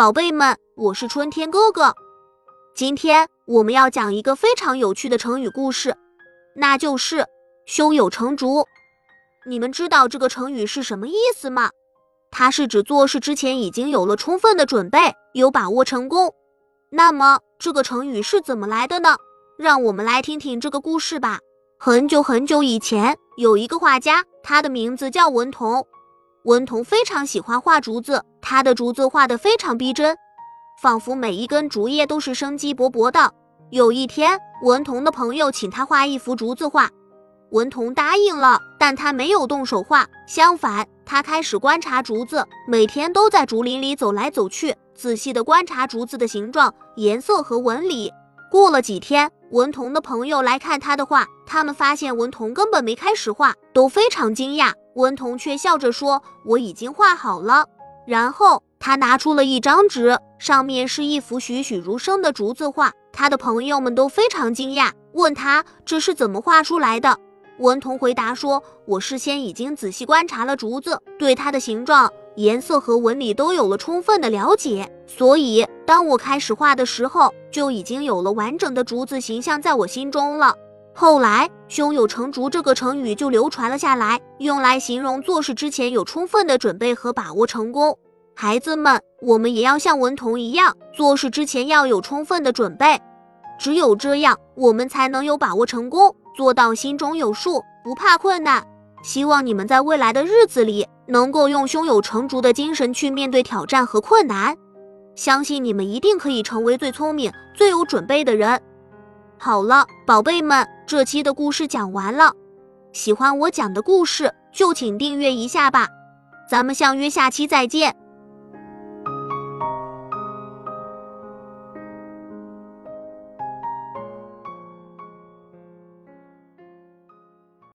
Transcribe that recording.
宝贝们，我是春天哥哥。今天我们要讲一个非常有趣的成语故事，那就是“胸有成竹”。你们知道这个成语是什么意思吗？它是指做事之前已经有了充分的准备，有把握成功。那么这个成语是怎么来的呢？让我们来听听这个故事吧。很久很久以前，有一个画家，他的名字叫文同。文同非常喜欢画竹子，他的竹子画得非常逼真，仿佛每一根竹叶都是生机勃勃的。有一天，文童的朋友请他画一幅竹子画，文童答应了，但他没有动手画，相反，他开始观察竹子，每天都在竹林里走来走去，仔细地观察竹子的形状、颜色和纹理。过了几天，文童的朋友来看他的画，他们发现文童根本没开始画，都非常惊讶。文童却笑着说：“我已经画好了。”然后他拿出了一张纸，上面是一幅栩栩如生的竹子画。他的朋友们都非常惊讶，问他这是怎么画出来的。文童回答说：“我事先已经仔细观察了竹子，对它的形状、颜色和纹理都有了充分的了解，所以当我开始画的时候，就已经有了完整的竹子形象在我心中了。”后来，“胸有成竹”这个成语就流传了下来，用来形容做事之前有充分的准备和把握成功。孩子们，我们也要像文童一样，做事之前要有充分的准备，只有这样，我们才能有把握成功，做到心中有数，不怕困难。希望你们在未来的日子里，能够用胸有成竹的精神去面对挑战和困难，相信你们一定可以成为最聪明、最有准备的人。好了，宝贝们，这期的故事讲完了。喜欢我讲的故事，就请订阅一下吧。咱们相约下期再见。